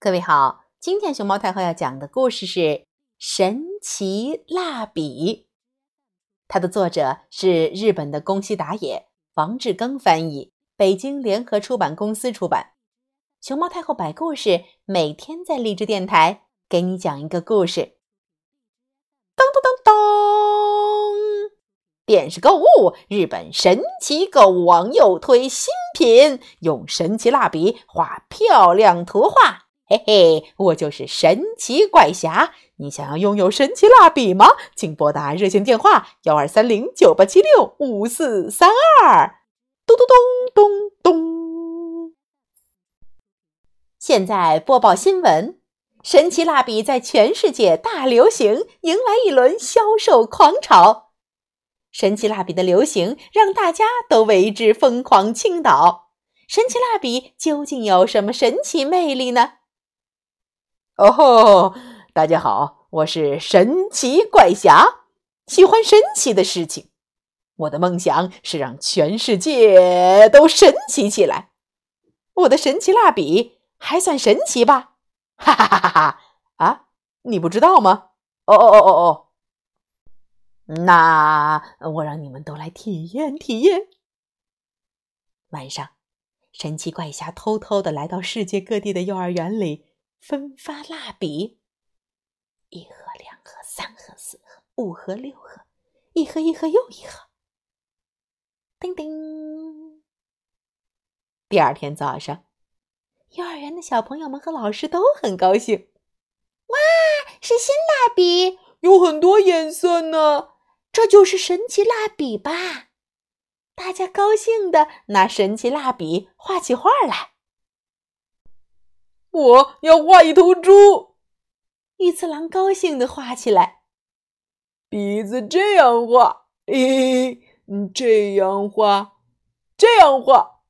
各位好，今天熊猫太后要讲的故事是《神奇蜡笔》，它的作者是日本的宫西达也，王志庚翻译，北京联合出版公司出版。熊猫太后摆故事，每天在励志电台给你讲一个故事。当当当当！电视购物，日本神奇购物网又推新品，用神奇蜡笔画漂亮图画。嘿嘿，我就是神奇怪侠。你想要拥有神奇蜡笔吗？请拨打热线电话幺二三零九八七六五四三二。咚咚咚咚咚。现在播报新闻：神奇蜡笔在全世界大流行，迎来一轮销售狂潮。神奇蜡笔的流行让大家都为之疯狂倾倒。神奇蜡笔究竟有什么神奇魅力呢？哦吼！大家好，我是神奇怪侠，喜欢神奇的事情。我的梦想是让全世界都神奇起来。我的神奇蜡笔还算神奇吧？哈哈哈哈哈！啊，你不知道吗？哦哦哦哦哦！那我让你们都来体验体验。晚上，神奇怪侠偷偷的来到世界各地的幼儿园里。分发蜡笔，一盒、两盒、三盒、四盒、五盒、六盒，一盒一盒又一盒。叮叮！第二天早上，幼儿园的小朋友们和老师都很高兴。哇，是新蜡笔，有很多颜色呢。这就是神奇蜡笔吧？大家高兴的拿神奇蜡笔画起画来。我要画一头猪，玉次郎高兴地画起来。鼻子这样画，咦，这样画，这样画，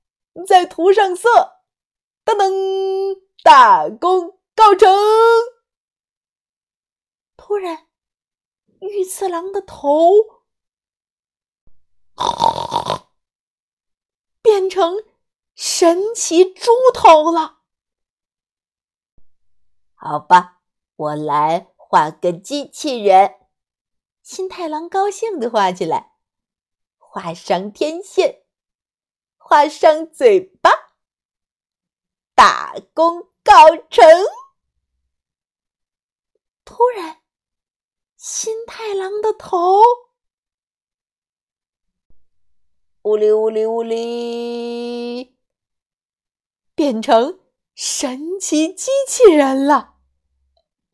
再涂上色，噔噔，大功告成。突然，玉次郎的头变成神奇猪头了。好吧，我来画个机器人。新太郎高兴的画起来，画上天线，画上嘴巴，大功告成。突然，新太郎的头呜哩呜哩呜哩，变成神奇机器人了。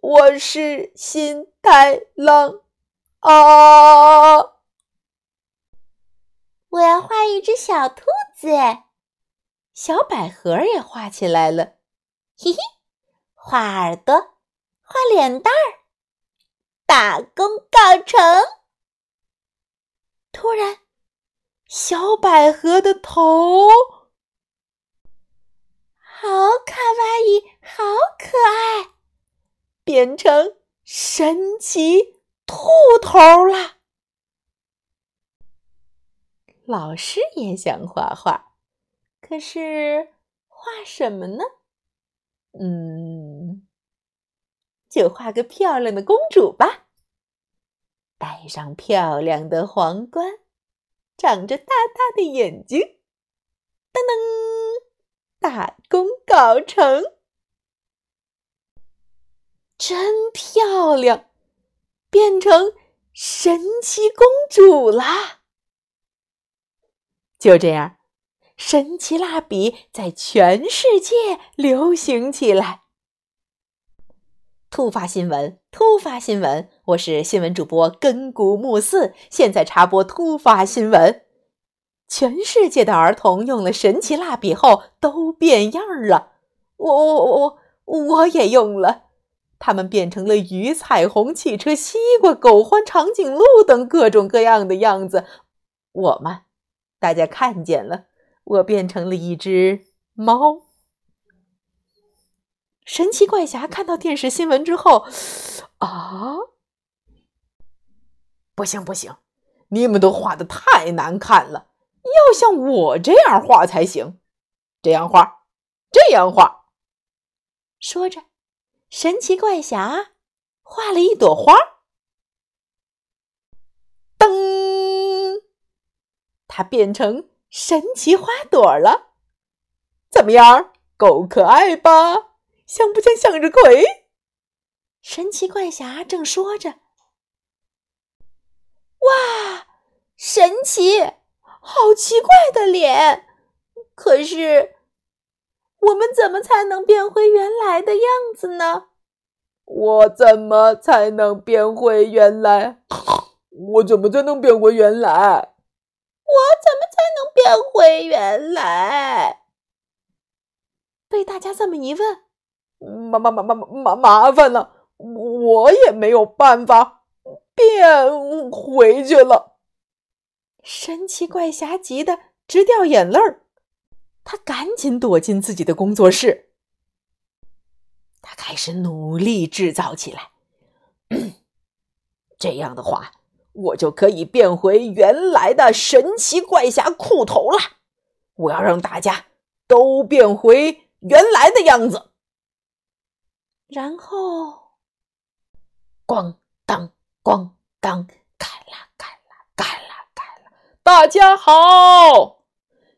我是新太郎啊！我要画一只小兔子，小百合也画起来了。嘿嘿，画耳朵，画脸蛋儿，大功告成！突然，小百合的头卡哇伊，好可爱。变成神奇兔头了。老师也想画画，可是画什么呢？嗯，就画个漂亮的公主吧。戴上漂亮的皇冠，长着大大的眼睛，噔噔，大功告成。真漂亮，变成神奇公主啦！就这样，神奇蜡笔在全世界流行起来。突发新闻！突发新闻！我是新闻主播根古木寺，现在插播突发新闻：全世界的儿童用了神奇蜡笔后都变样了。我我我我我也用了。它们变成了鱼、彩虹、汽车、西瓜、狗獾、长颈鹿等各种各样的样子。我嘛，大家看见了，我变成了一只猫。神奇怪侠看到电视新闻之后，啊，不行不行，你们都画的太难看了，要像我这样画才行。这样画，这样画。说着，神奇怪侠画了一朵花。噔，它变成神奇花朵了。怎么样，够可爱吧？像不像向日葵？神奇怪侠正说着，哇，神奇！好奇怪的脸，可是我们怎么才能变回原来的样子呢？我怎么才能变回原来？我怎么才能变回原来？我怎么才能变回原来？被大家这么一问，麻麻麻麻麻麻烦了，我也没有办法变回去了。神奇怪侠急得直掉眼泪儿，他赶紧躲进自己的工作室，他开始努力制造起来。这样的话。我就可以变回原来的神奇怪侠裤头了！我要让大家都变回原来的样子。然后，咣当咣当，大家好，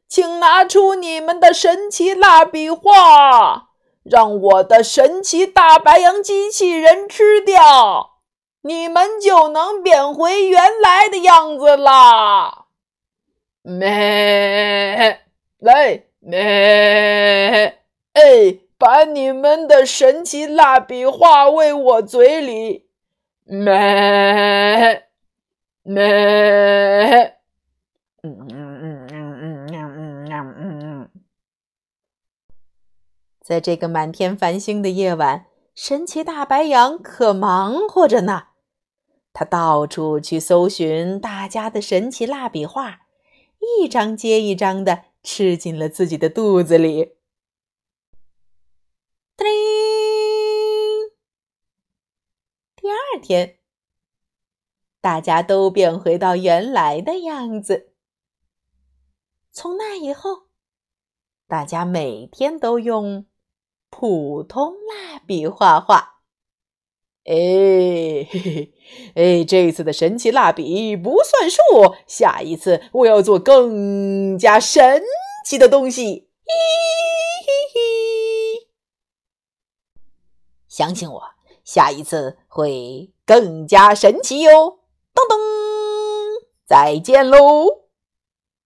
请拿出你们的神奇蜡笔画，让我的神奇大白羊机器人吃掉。你们就能变回原来的样子啦！咩，来咩，哎，把你们的神奇蜡笔画喂我嘴里，咩咩，嗯嗯嗯嗯嗯嗯嗯嗯，在这个满天繁星的夜晚，神奇大白羊可忙活着呢。他到处去搜寻大家的神奇蜡笔画，一张接一张的吃进了自己的肚子里。叮！第二天，大家都变回到原来的样子。从那以后，大家每天都用普通蜡笔画画。哎，嘿嘿，哎，这次的神奇蜡笔不算数，下一次我要做更加神奇的东西。嘿嘿嘿，相信我，下一次会更加神奇哟。噔噔，再见喽。